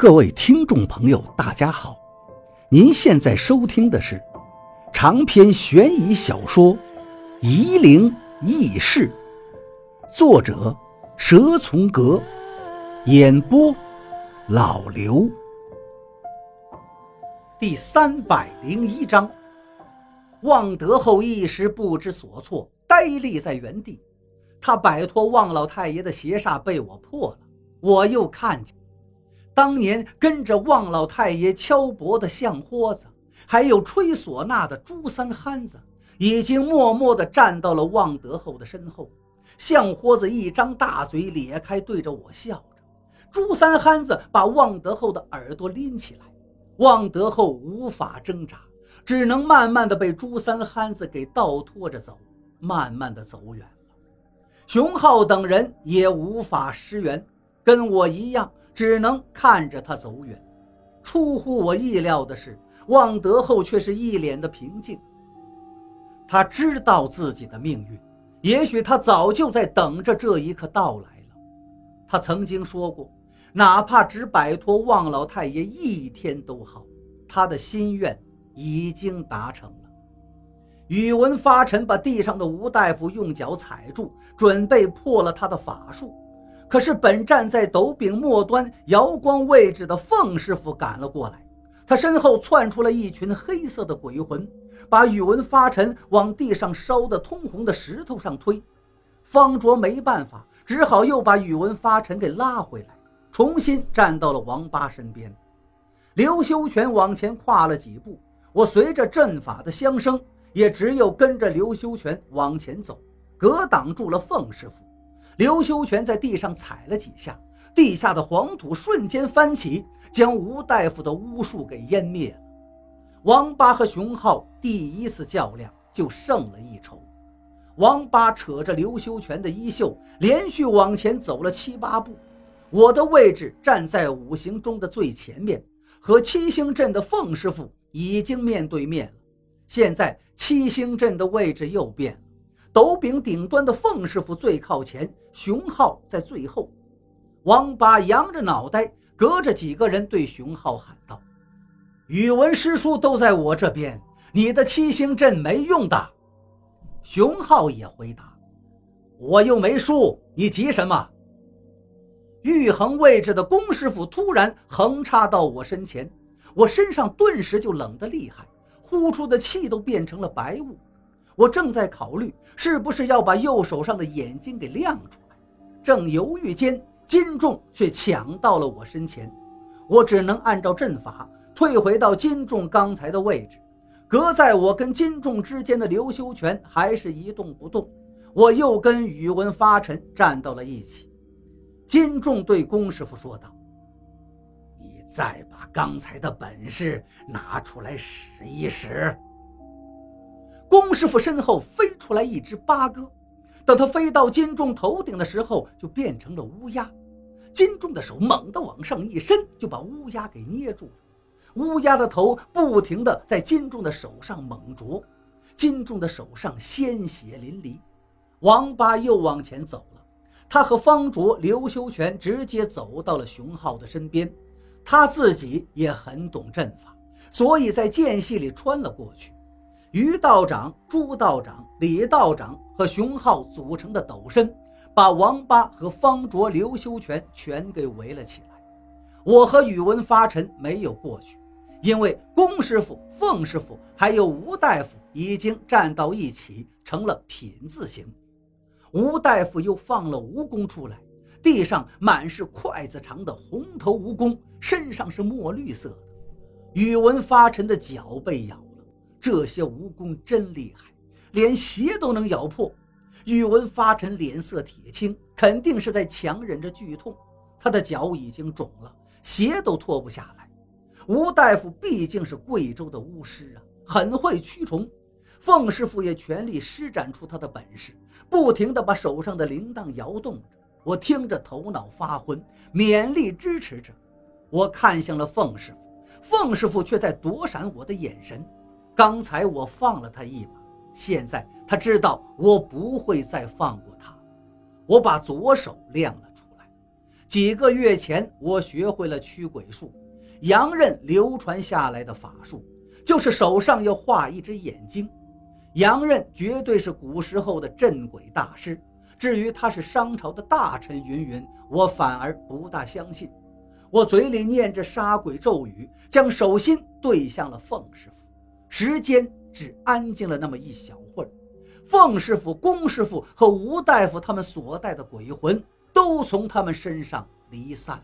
各位听众朋友，大家好！您现在收听的是长篇悬疑小说《夷陵轶事》，作者蛇从阁，演播老刘。第三百零一章，望德厚一时不知所措，呆立在原地。他摆脱望老太爷的邪煞被我破了，我又看见。当年跟着望老太爷敲钹的相豁子，还有吹唢呐的朱三憨子，已经默默地站到了望德厚的身后。相豁子一张大嘴咧开，对着我笑着。朱三憨子把望德厚的耳朵拎起来，望德厚无法挣扎，只能慢慢地被朱三憨子给倒拖着走，慢慢地走远了。熊浩等人也无法施援，跟我一样。只能看着他走远。出乎我意料的是，望德厚却是一脸的平静。他知道自己的命运，也许他早就在等着这一刻到来了。他曾经说过，哪怕只摆脱望老太爷一天都好。他的心愿已经达成了。宇文发沉把地上的吴大夫用脚踩住，准备破了他的法术。可是，本站在斗柄末端瑶光位置的凤师傅赶了过来，他身后窜出了一群黑色的鬼魂，把宇文发沉往地上烧得通红的石头上推。方卓没办法，只好又把宇文发沉给拉回来，重新站到了王八身边。刘修全往前跨了几步，我随着阵法的相生，也只有跟着刘修全往前走，格挡住了凤师傅。刘修全在地上踩了几下，地下的黄土瞬间翻起，将吴大夫的巫术给湮灭了。王八和熊浩第一次较量就胜了一筹。王八扯着刘修全的衣袖，连续往前走了七八步。我的位置站在五行中的最前面，和七星阵的凤师傅已经面对面了。现在七星阵的位置又变了。斗柄顶端的凤师傅最靠前，熊浩在最后。王八扬着脑袋，隔着几个人对熊浩喊道：“语文师叔都在我这边，你的七星阵没用的。”熊浩也回答：“我又没输，你急什么？”玉衡位置的龚师傅突然横插到我身前，我身上顿时就冷得厉害，呼出的气都变成了白雾。我正在考虑是不是要把右手上的眼睛给亮出来，正犹豫间，金仲却抢到了我身前，我只能按照阵法退回到金仲刚才的位置。隔在我跟金仲之间的刘修全还是一动不动。我又跟宇文发沉站到了一起。金仲对龚师傅说道：“你再把刚才的本事拿出来使一使。”龚师傅身后飞出来一只八哥，等他飞到金仲头顶的时候，就变成了乌鸦。金仲的手猛地往上一伸，就把乌鸦给捏住了。乌鸦的头不停地在金仲的手上猛啄，金仲的手上鲜血淋漓。王八又往前走了，他和方卓、刘修全直接走到了熊浩的身边。他自己也很懂阵法，所以在间隙里穿了过去。于道长、朱道长、李道长和熊浩组成的斗身，把王八和方卓、刘修全全给围了起来。我和宇文发沉没有过去，因为龚师傅、凤师傅还有吴大夫已经站到一起，成了品字形。吴大夫又放了蜈蚣出来，地上满是筷子长的红头蜈蚣，身上是墨绿色的。宇文发沉的脚被咬。这些蜈蚣真厉害，连鞋都能咬破。宇文发沉脸色铁青，肯定是在强忍着剧痛。他的脚已经肿了，鞋都脱不下来。吴大夫毕竟是贵州的巫师啊，很会驱虫。凤师傅也全力施展出他的本事，不停地把手上的铃铛摇动着。我听着头脑发昏，勉力支持着。我看向了凤师傅，凤师傅却在躲闪我的眼神。刚才我放了他一马，现在他知道我不会再放过他。我把左手亮了出来，几个月前，我学会了驱鬼术，洋人流传下来的法术，就是手上要画一只眼睛。洋人绝对是古时候的镇鬼大师。至于他是商朝的大臣，云云，我反而不大相信。我嘴里念着杀鬼咒语，将手心对向了凤师傅。时间只安静了那么一小会儿，凤师傅、龚师傅和吴大夫他们所带的鬼魂都从他们身上离散，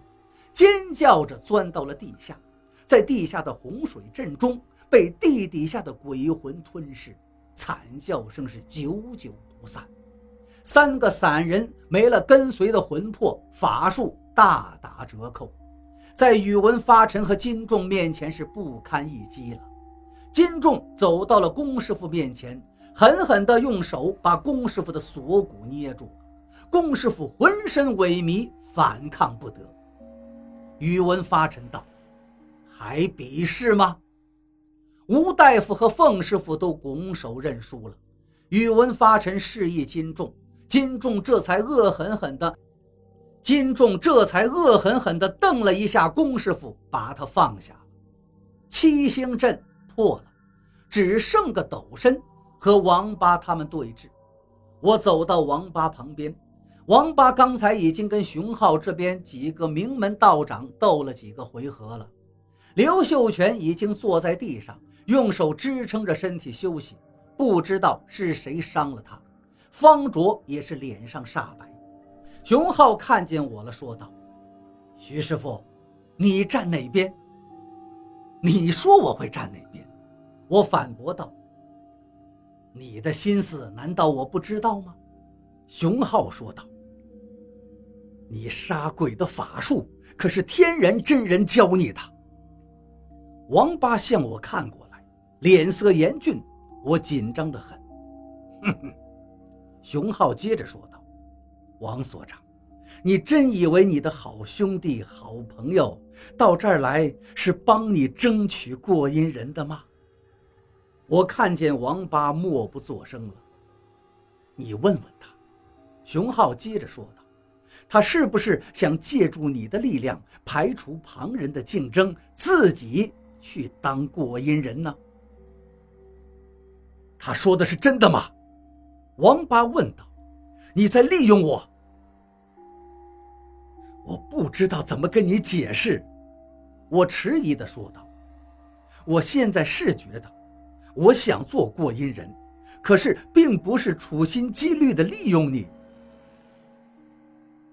尖叫着钻到了地下，在地下的洪水阵中被地底下的鬼魂吞噬，惨叫声是久久不散。三个散人没了跟随的魂魄，法术大打折扣，在宇文发沉和金仲面前是不堪一击了。金仲走到了龚师傅面前，狠狠地用手把龚师傅的锁骨捏住了。龚师傅浑身萎靡，反抗不得。宇文发沉道：“还比试吗？”吴大夫和凤师傅都拱手认输了。宇文发沉示意金仲。金仲这才恶狠狠地，金仲这才恶狠狠地瞪了一下龚师傅，把他放下。七星阵破了，只剩个斗身和王八他们对峙。我走到王八旁边，王八刚才已经跟熊浩这边几个名门道长斗了几个回合了。刘秀全已经坐在地上，用手支撑着身体休息，不知道是谁伤了他。方卓也是脸上煞白，熊浩看见我了，说道：“徐师傅，你站哪边？”你说我会站哪边？我反驳道：“你的心思难道我不知道吗？”熊浩说道：“你杀鬼的法术可是天然真人教你的。”王八向我看过来，脸色严峻，我紧张的很。哼哼。熊浩接着说道：“王所长，你真以为你的好兄弟、好朋友到这儿来是帮你争取过阴人的吗？”我看见王八默不作声了。你问问他。熊浩接着说道：“他是不是想借助你的力量排除旁人的竞争，自己去当过阴人呢？”他说的是真的吗？王八问道：“你在利用我？”我不知道怎么跟你解释，我迟疑的说道：“我现在是觉得，我想做过阴人，可是并不是处心积虑的利用你。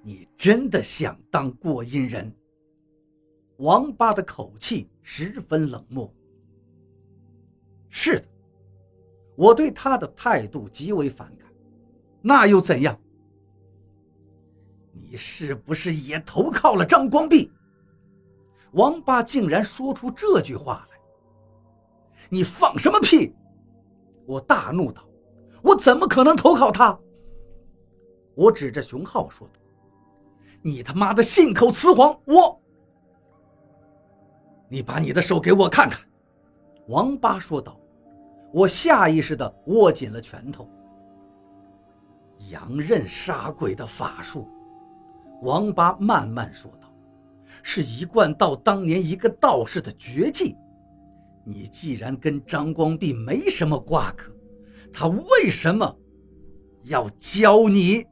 你真的想当过阴人？”王八的口气十分冷漠。是的。我对他的态度极为反感，那又怎样？你是不是也投靠了张光弼？王八竟然说出这句话来！你放什么屁！我大怒道：“我怎么可能投靠他？”我指着熊浩说道：“你他妈的信口雌黄！我……你把你的手给我看看。”王八说道。我下意识地握紧了拳头。杨刃杀鬼的法术，王八慢慢说道：“是一贯道当年一个道士的绝技。你既然跟张光弼没什么瓜葛，他为什么要教你？”